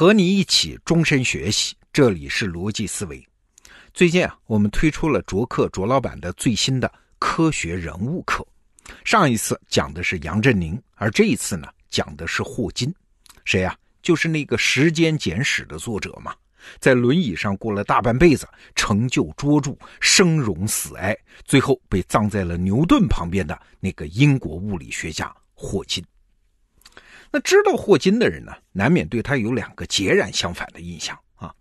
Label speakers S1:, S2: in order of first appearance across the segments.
S1: 和你一起终身学习，这里是逻辑思维。最近啊，我们推出了卓克卓老板的最新的科学人物课。上一次讲的是杨振宁，而这一次呢，讲的是霍金。谁呀？就是那个《时间简史》的作者嘛。在轮椅上过了大半辈子，成就卓著，生荣死哀，最后被葬在了牛顿旁边的那个英国物理学家霍金。那知道霍金的人呢，难免对他有两个截然相反的印象啊。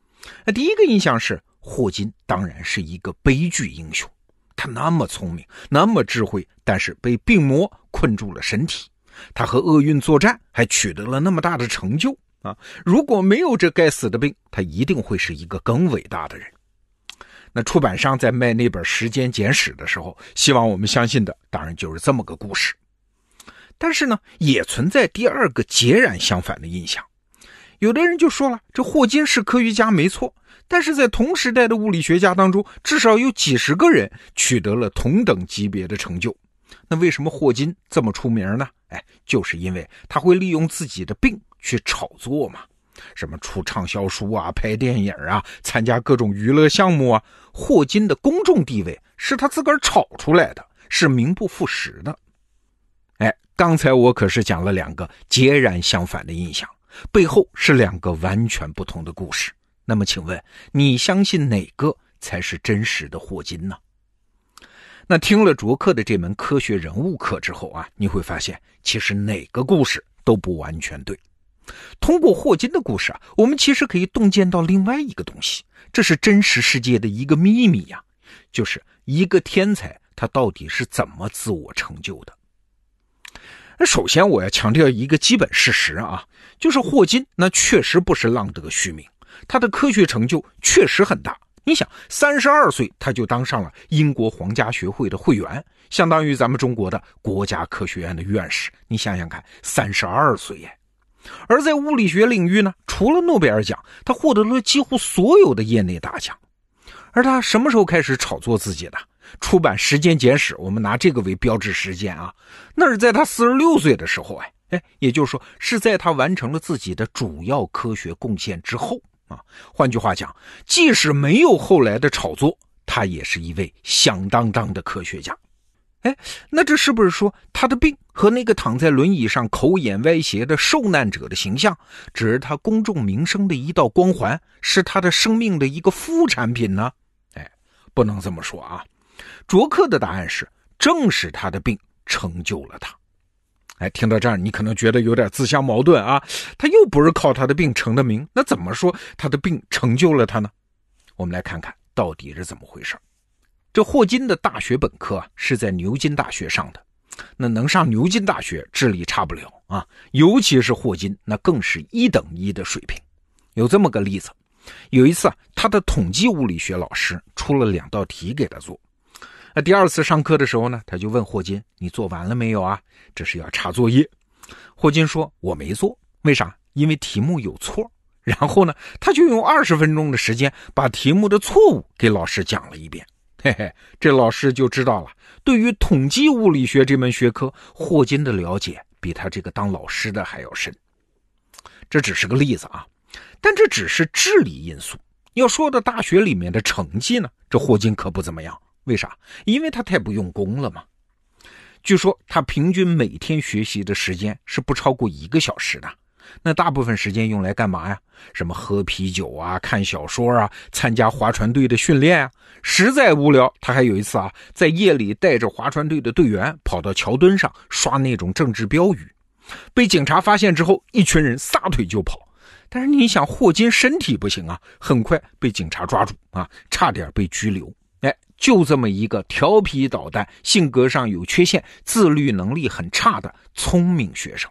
S1: 那第一个印象是，霍金当然是一个悲剧英雄。他那么聪明，那么智慧，但是被病魔困住了身体。他和厄运作战，还取得了那么大的成就啊！如果没有这该死的病，他一定会是一个更伟大的人。那出版商在卖那本《时间简史》的时候，希望我们相信的，当然就是这么个故事。但是呢，也存在第二个截然相反的印象。有的人就说了，这霍金是科学家没错，但是在同时代的物理学家当中，至少有几十个人取得了同等级别的成就。那为什么霍金这么出名呢？哎，就是因为他会利用自己的病去炒作嘛，什么出畅销书啊、拍电影啊、参加各种娱乐项目啊。霍金的公众地位是他自个儿炒出来的，是名不副实的。哎刚才我可是讲了两个截然相反的印象，背后是两个完全不同的故事。那么，请问你相信哪个才是真实的霍金呢？那听了卓克的这门科学人物课之后啊，你会发现，其实哪个故事都不完全对。通过霍金的故事啊，我们其实可以洞见到另外一个东西，这是真实世界的一个秘密呀，就是一个天才他到底是怎么自我成就的。那首先我要强调一个基本事实啊，就是霍金那确实不是浪得虚名，他的科学成就确实很大。你想，三十二岁他就当上了英国皇家学会的会员，相当于咱们中国的国家科学院的院士。你想想看，三十二岁耶！而在物理学领域呢，除了诺贝尔奖，他获得了几乎所有的业内大奖。而他什么时候开始炒作自己的？出版《时间简史》，我们拿这个为标志时间啊，那是在他四十六岁的时候，哎哎，也就是说是在他完成了自己的主要科学贡献之后啊。换句话讲，即使没有后来的炒作，他也是一位响当当的科学家。哎，那这是不是说他的病和那个躺在轮椅上口眼歪斜的受难者的形象，只是他公众名声的一道光环，是他的生命的一个副产品呢？哎，不能这么说啊。卓克的答案是：正是他的病成就了他。哎，听到这儿，你可能觉得有点自相矛盾啊。他又不是靠他的病成的名，那怎么说他的病成就了他呢？我们来看看到底是怎么回事。这霍金的大学本科啊是在牛津大学上的，那能上牛津大学，智力差不了啊。尤其是霍金，那更是一等一的水平。有这么个例子，有一次啊，他的统计物理学老师出了两道题给他做。那第二次上课的时候呢，他就问霍金：“你做完了没有啊？这是要查作业。”霍金说：“我没做，为啥？因为题目有错。”然后呢，他就用二十分钟的时间把题目的错误给老师讲了一遍。嘿嘿，这老师就知道了，对于统计物理学这门学科，霍金的了解比他这个当老师的还要深。这只是个例子啊，但这只是智力因素。要说到大学里面的成绩呢，这霍金可不怎么样。为啥？因为他太不用功了嘛。据说他平均每天学习的时间是不超过一个小时的，那大部分时间用来干嘛呀？什么喝啤酒啊、看小说啊、参加划船队的训练啊。实在无聊，他还有一次啊，在夜里带着划船队的队员跑到桥墩上刷那种政治标语，被警察发现之后，一群人撒腿就跑。但是你想，霍金身体不行啊，很快被警察抓住啊，差点被拘留。就这么一个调皮捣蛋、性格上有缺陷、自律能力很差的聪明学生，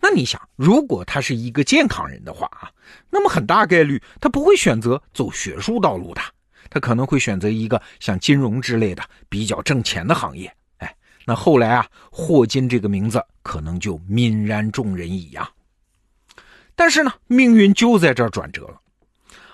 S1: 那你想，如果他是一个健康人的话啊，那么很大概率他不会选择走学术道路的，他可能会选择一个像金融之类的比较挣钱的行业。哎，那后来啊，霍金这个名字可能就泯然众人矣呀。但是呢，命运就在这儿转折了。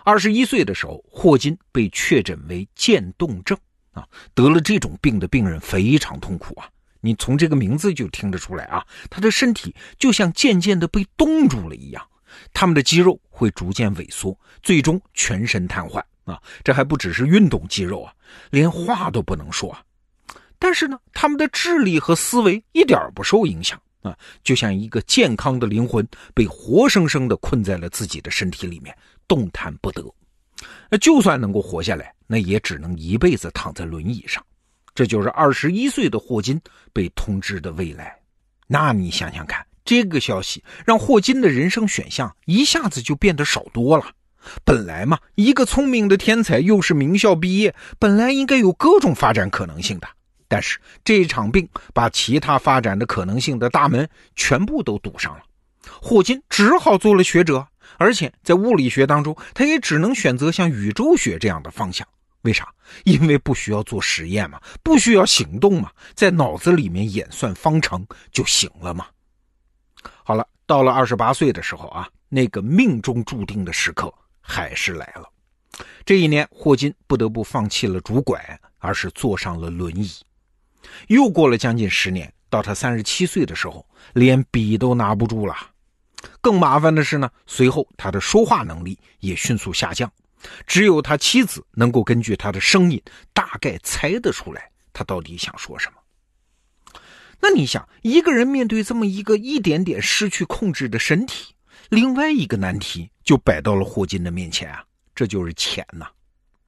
S1: 二十一岁的时候，霍金被确诊为渐冻症啊，得了这种病的病人非常痛苦啊。你从这个名字就听得出来啊，他的身体就像渐渐的被冻住了一样，他们的肌肉会逐渐萎缩，最终全身瘫痪啊！这还不只是运动肌肉啊，连话都不能说啊。但是呢，他们的智力和思维一点不受影响啊，就像一个健康的灵魂被活生生的困在了自己的身体里面，动弹不得。那就算能够活下来，那也只能一辈子躺在轮椅上。这就是二十一岁的霍金被通知的未来。那你想想看，这个消息让霍金的人生选项一下子就变得少多了。本来嘛，一个聪明的天才，又是名校毕业，本来应该有各种发展可能性的。但是这一场病把其他发展的可能性的大门全部都堵上了，霍金只好做了学者，而且在物理学当中，他也只能选择像宇宙学这样的方向。为啥？因为不需要做实验嘛，不需要行动嘛，在脑子里面演算方程就行了嘛。好了，到了二十八岁的时候啊，那个命中注定的时刻还是来了。这一年，霍金不得不放弃了拄拐，而是坐上了轮椅。又过了将近十年，到他三十七岁的时候，连笔都拿不住了。更麻烦的是呢，随后他的说话能力也迅速下降，只有他妻子能够根据他的声音大概猜得出来他到底想说什么。那你想，一个人面对这么一个一点点失去控制的身体，另外一个难题就摆到了霍金的面前啊，这就是钱呐。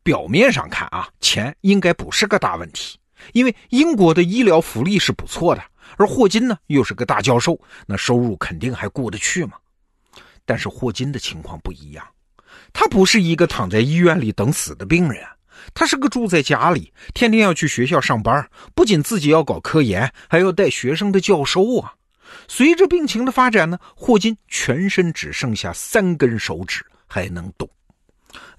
S1: 表面上看啊，钱应该不是个大问题。因为英国的医疗福利是不错的，而霍金呢又是个大教授，那收入肯定还过得去嘛。但是霍金的情况不一样，他不是一个躺在医院里等死的病人，他是个住在家里，天天要去学校上班，不仅自己要搞科研，还要带学生的教授啊。随着病情的发展呢，霍金全身只剩下三根手指还能动，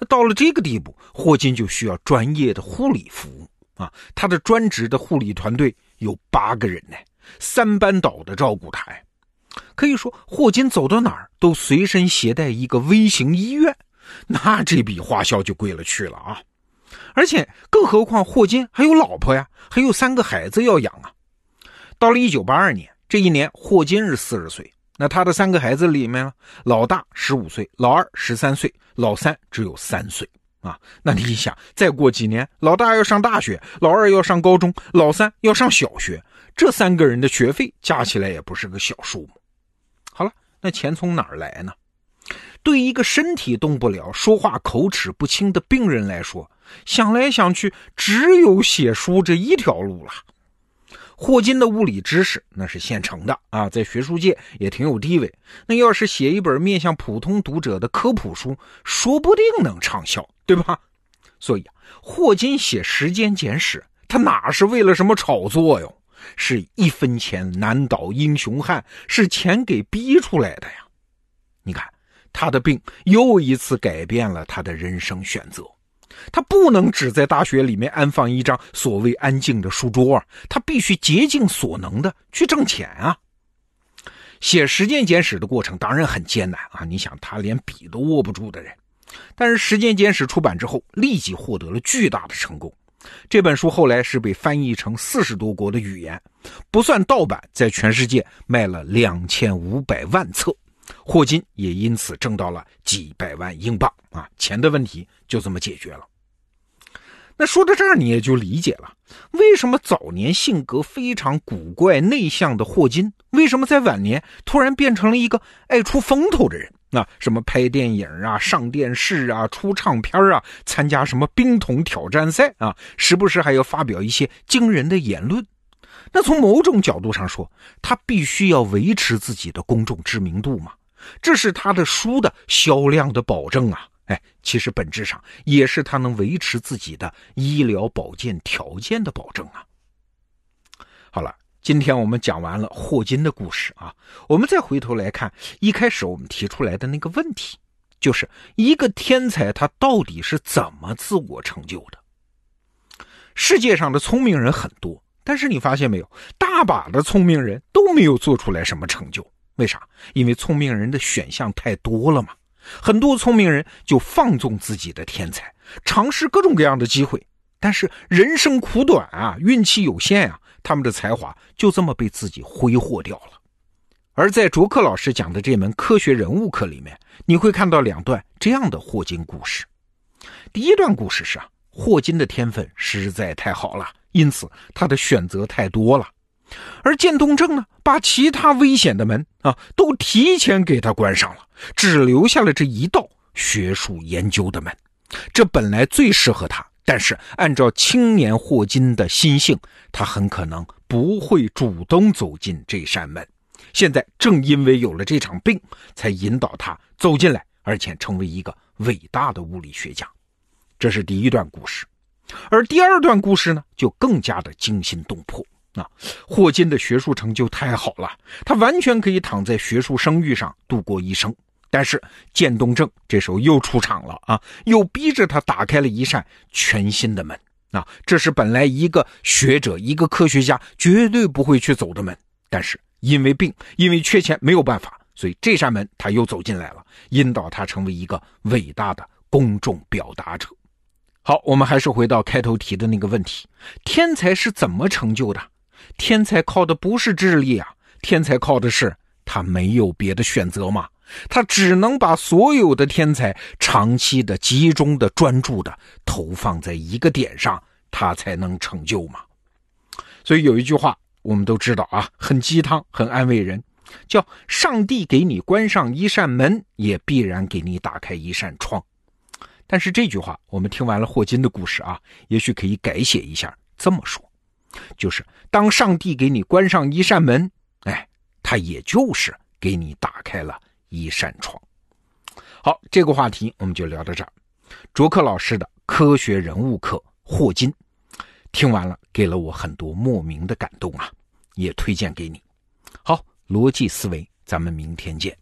S1: 到了这个地步，霍金就需要专业的护理服务。啊，他的专职的护理团队有八个人呢，三班倒的照顾他呀。可以说，霍金走到哪儿都随身携带一个微型医院，那这笔花销就贵了去了啊！而且，更何况霍金还有老婆呀，还有三个孩子要养啊。到了一九八二年，这一年霍金是四十岁，那他的三个孩子里面，老大十五岁，老二十三岁，老三只有三岁。啊，那你想，再过几年，老大要上大学，老二要上高中，老三要上小学，这三个人的学费加起来也不是个小数目。好了，那钱从哪儿来呢？对一个身体动不了、说话口齿不清的病人来说，想来想去，只有写书这一条路了。霍金的物理知识那是现成的啊，在学术界也挺有地位。那要是写一本面向普通读者的科普书，说不定能畅销，对吧？所以啊，霍金写《时间简史》，他哪是为了什么炒作哟？是一分钱难倒英雄汉，是钱给逼出来的呀！你看，他的病又一次改变了他的人生选择。他不能只在大学里面安放一张所谓安静的书桌啊，他必须竭尽所能的去挣钱啊！写《时间简史》的过程当然很艰难啊！你想，他连笔都握不住的人，但是《时间简史》出版之后，立即获得了巨大的成功。这本书后来是被翻译成四十多国的语言，不算盗版，在全世界卖了两千五百万册。霍金也因此挣到了几百万英镑啊！钱的问题就这么解决了。那说到这儿，你也就理解了，为什么早年性格非常古怪内向的霍金，为什么在晚年突然变成了一个爱出风头的人？啊，什么拍电影啊、上电视啊、出唱片啊、参加什么冰桶挑战赛啊，时不时还要发表一些惊人的言论。那从某种角度上说，他必须要维持自己的公众知名度嘛，这是他的书的销量的保证啊。哎，其实本质上也是他能维持自己的医疗保健条件的保证啊。好了，今天我们讲完了霍金的故事啊，我们再回头来看一开始我们提出来的那个问题，就是一个天才他到底是怎么自我成就的？世界上的聪明人很多，但是你发现没有，大把的聪明人都没有做出来什么成就，为啥？因为聪明人的选项太多了嘛。很多聪明人就放纵自己的天才，尝试各种各样的机会，但是人生苦短啊，运气有限啊，他们的才华就这么被自己挥霍掉了。而在卓克老师讲的这门科学人物课里面，你会看到两段这样的霍金故事。第一段故事是啊，霍金的天分实在太好了，因此他的选择太多了。而渐冻症呢，把其他危险的门啊都提前给他关上了，只留下了这一道学术研究的门。这本来最适合他，但是按照青年霍金的心性，他很可能不会主动走进这扇门。现在正因为有了这场病，才引导他走进来，而且成为一个伟大的物理学家。这是第一段故事，而第二段故事呢，就更加的惊心动魄啊！霍金的学术成就太好了，他完全可以躺在学术声誉上度过一生。但是渐冻症这时候又出场了啊，又逼着他打开了一扇全新的门啊！这是本来一个学者、一个科学家绝对不会去走的门，但是。因为病，因为缺钱，没有办法，所以这扇门他又走进来了，引导他成为一个伟大的公众表达者。好，我们还是回到开头提的那个问题：天才是怎么成就的？天才靠的不是智力啊，天才靠的是他没有别的选择嘛，他只能把所有的天才长期的、集中的、专注的投放在一个点上，他才能成就嘛。所以有一句话。我们都知道啊，很鸡汤，很安慰人，叫上帝给你关上一扇门，也必然给你打开一扇窗。但是这句话，我们听完了霍金的故事啊，也许可以改写一下，这么说，就是当上帝给你关上一扇门，哎，他也就是给你打开了一扇窗。好，这个话题我们就聊到这儿。卓克老师的科学人物课，霍金。听完了，给了我很多莫名的感动啊，也推荐给你。好，逻辑思维，咱们明天见。